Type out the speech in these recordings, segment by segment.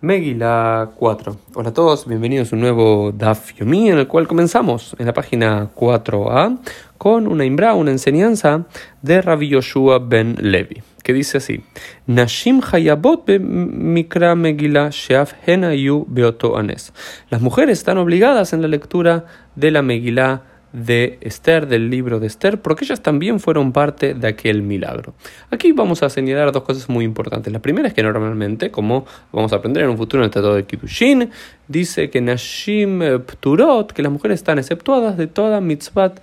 Megillah 4. Hola a todos, bienvenidos a un nuevo Daf Yomi en el cual comenzamos en la página 4a con una imbra, una enseñanza de Rabbi Yoshua ben Levi, que dice así: Nashim hayabot mikra Megillah sheaf henayu beoto anes. Las mujeres están obligadas en la lectura de la Megillah de Esther, del libro de Esther, porque ellas también fueron parte de aquel milagro. Aquí vamos a señalar dos cosas muy importantes. La primera es que normalmente, como vamos a aprender en un futuro en el Tratado de Kiddushin, dice que Nashim Pturot, que las mujeres están exceptuadas de toda mitzvat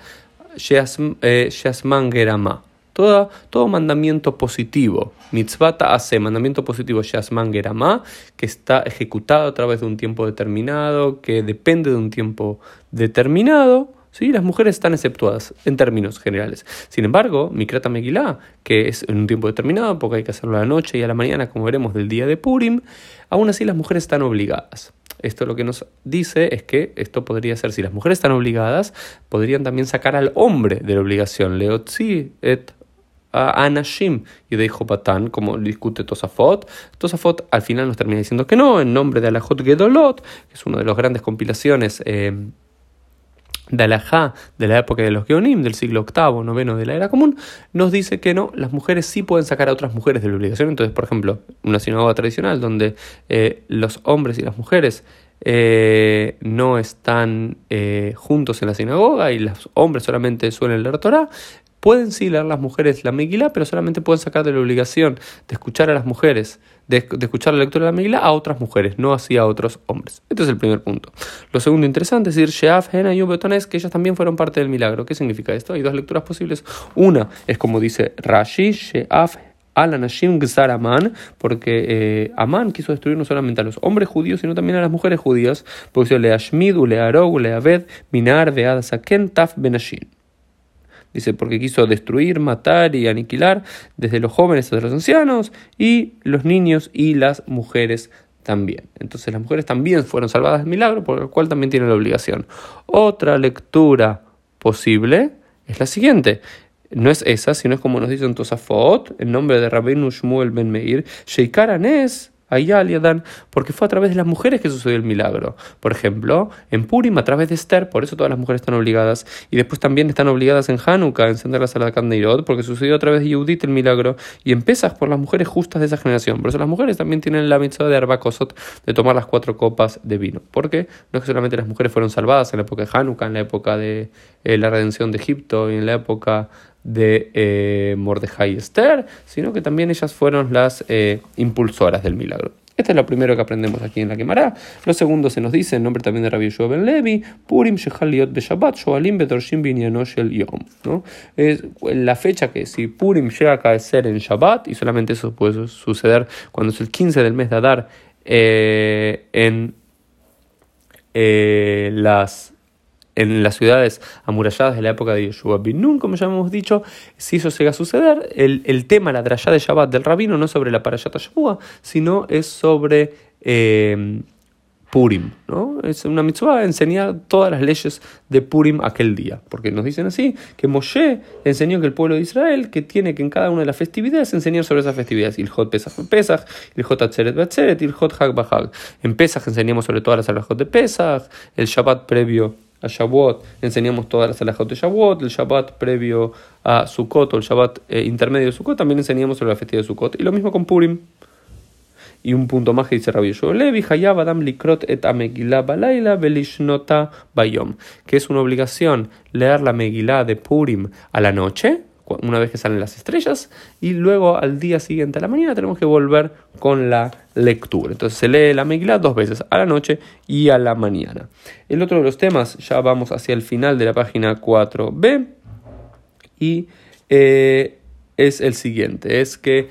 Shasman Gerama. Todo, todo, mandamiento positivo, mitzvah hace mandamiento positivo Shasman Gerama, que está ejecutado a través de un tiempo determinado, que depende de un tiempo determinado, ¿sí? Las mujeres están exceptuadas en términos generales. Sin embargo, Mikrata Megillah, que es en un tiempo determinado, porque hay que hacerlo a la noche y a la mañana, como veremos del día de Purim, aún así las mujeres están obligadas. Esto lo que nos dice es que esto podría ser, si las mujeres están obligadas, podrían también sacar al hombre de la obligación. Leotzi et Anashim y de Patán, como discute Tosafot. Tosafot al final nos termina diciendo que no, en nombre de Alajot Gedolot, que es una de las grandes compilaciones. Eh, de Alajá de la época de los Geonim, del siglo VIII, noveno de la era común, nos dice que no, las mujeres sí pueden sacar a otras mujeres de la obligación. Entonces, por ejemplo, una sinagoga tradicional donde eh, los hombres y las mujeres eh, no están eh, juntos en la sinagoga y los hombres solamente suelen leer Torah, Pueden sí leer las mujeres la Megilá, pero solamente pueden sacar de la obligación de escuchar a las mujeres, de, escuchar la lectura de la Megilá a otras mujeres, no así a otros hombres. Este es el primer punto. Lo segundo interesante es decir, Sheaf, Hena y Betones, que ellas también fueron parte del milagro. ¿Qué significa esto? Hay dos lecturas posibles. Una es como dice Rashi, Sheaf, Alanashim Gzar Aman, porque eh, Amán quiso destruir no solamente a los hombres judíos, sino también a las mujeres judías, porque dice Leashmid, Learog, Leaved, Minar, Vead, Saken, Taf, Benashim. Dice, porque quiso destruir, matar y aniquilar desde los jóvenes hasta los ancianos y los niños y las mujeres también. Entonces las mujeres también fueron salvadas del milagro, por lo cual también tienen la obligación. Otra lectura posible es la siguiente. No es esa, sino es como nos dice en Tosafot, en nombre de Rabbeinu Shmuel Ben Meir, Sheikar Anes Adán, porque fue a través de las mujeres que sucedió el milagro. Por ejemplo, en Purim a través de Esther, por eso todas las mujeres están obligadas, y después también están obligadas en Hanukkah a encender la sala de Candeirot, porque sucedió a través de Yehudit el milagro, y en por las mujeres justas de esa generación. Por eso las mujeres también tienen la mitzvah de Arbakosot de tomar las cuatro copas de vino. Porque no es que solamente las mujeres fueron salvadas en la época de Hanukkah, en la época de eh, la redención de Egipto y en la época de eh, Mordejai y Esther, sino que también ellas fueron las eh, impulsoras del milagro. Esto es lo primero que aprendemos aquí en la quemará. Lo segundo se nos dice, en nombre también de Rabbi Yoshua ben Levi, Purim Shechaliot Beshabbat, Shoalim Betorshim Shel Yom. ¿no? Es la fecha que si Purim llega a caer en Shabbat, y solamente eso puede suceder cuando es el 15 del mes de Adar, eh, en eh, las en las ciudades amuralladas de la época de Yeshua bin Nun, como ya hemos dicho, si eso llega a suceder, el, tema, la drayá de Shabbat del rabino, no es sobre la parashata Shabbat, sino es sobre eh, Purim. ¿no? Es una mitzvah enseñar todas las leyes de Purim aquel día, porque nos dicen así, que Moshe enseñó que el pueblo de Israel, que tiene que en cada una de las festividades enseñar sobre esas festividades, el Hot Pesach Pesach, el Hot Atzeret Batzeret el Hag Bahag. En Pesach enseñamos sobre todas las alajot de Pesach, el Shabbat previo a Shavuot, enseñamos todas las alajot de Shavuot, el Shabbat previo a Sukkot o el Shabbat eh, intermedio de Sukkot, también enseñamos sobre la festividad de Sukkot. Y lo mismo con Purim. Y un punto más que dice Rabbi Levi, Hayab Likrot et Balayla Belishnota Bayom, que es una obligación leer la Megillah de Purim a la noche, una vez que salen las estrellas, y luego al día siguiente a la mañana tenemos que volver con la lectura. Entonces se lee la Megillah dos veces, a la noche y a la mañana. El otro de los temas, ya vamos hacia el final de la página 4b, y eh, es el siguiente, es que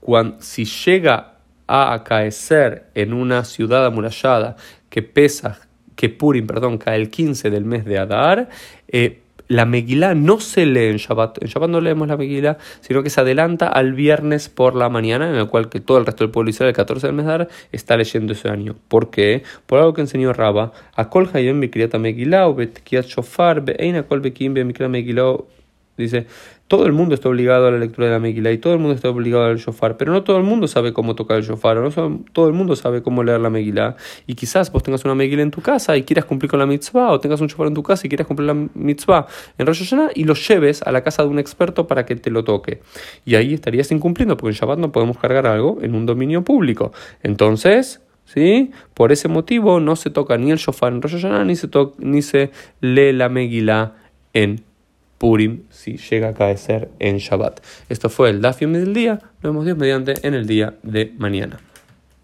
cuando, si llega a acaecer en una ciudad amurallada que pesa, que Purim, perdón, cae el 15 del mes de Adar, eh, la Megilá no se lee en Shabbat. En Shabbat no leemos la Megilá, sino que se adelanta al viernes por la mañana, en el cual que todo el resto del pueblo Israel, el 14 del mes de Adar, está leyendo ese año. ¿Por qué? Por algo que enseñó Raba. A Kol Hayom Megilá, o Shofar, Be'ein Kol Bekim Megilá Dice, todo el mundo está obligado a la lectura de la Megillah y todo el mundo está obligado al shofar, pero no todo el mundo sabe cómo tocar el shofar, no todo el mundo sabe cómo leer la Megillah. Y quizás vos tengas una Megillah en tu casa y quieras cumplir con la mitzvah, o tengas un shofar en tu casa y quieras cumplir la mitzvah en Rosh Hashanah y lo lleves a la casa de un experto para que te lo toque. Y ahí estarías incumpliendo, porque en Shabbat no podemos cargar algo en un dominio público. Entonces, ¿Sí? Por ese motivo no se toca ni el shofar en Rosh Hashanah ni se, ni se lee la Megillah en Purim si llega a caer en Shabbat. Esto fue el Dafim del día. Nos vemos Dios mediante en el día de mañana.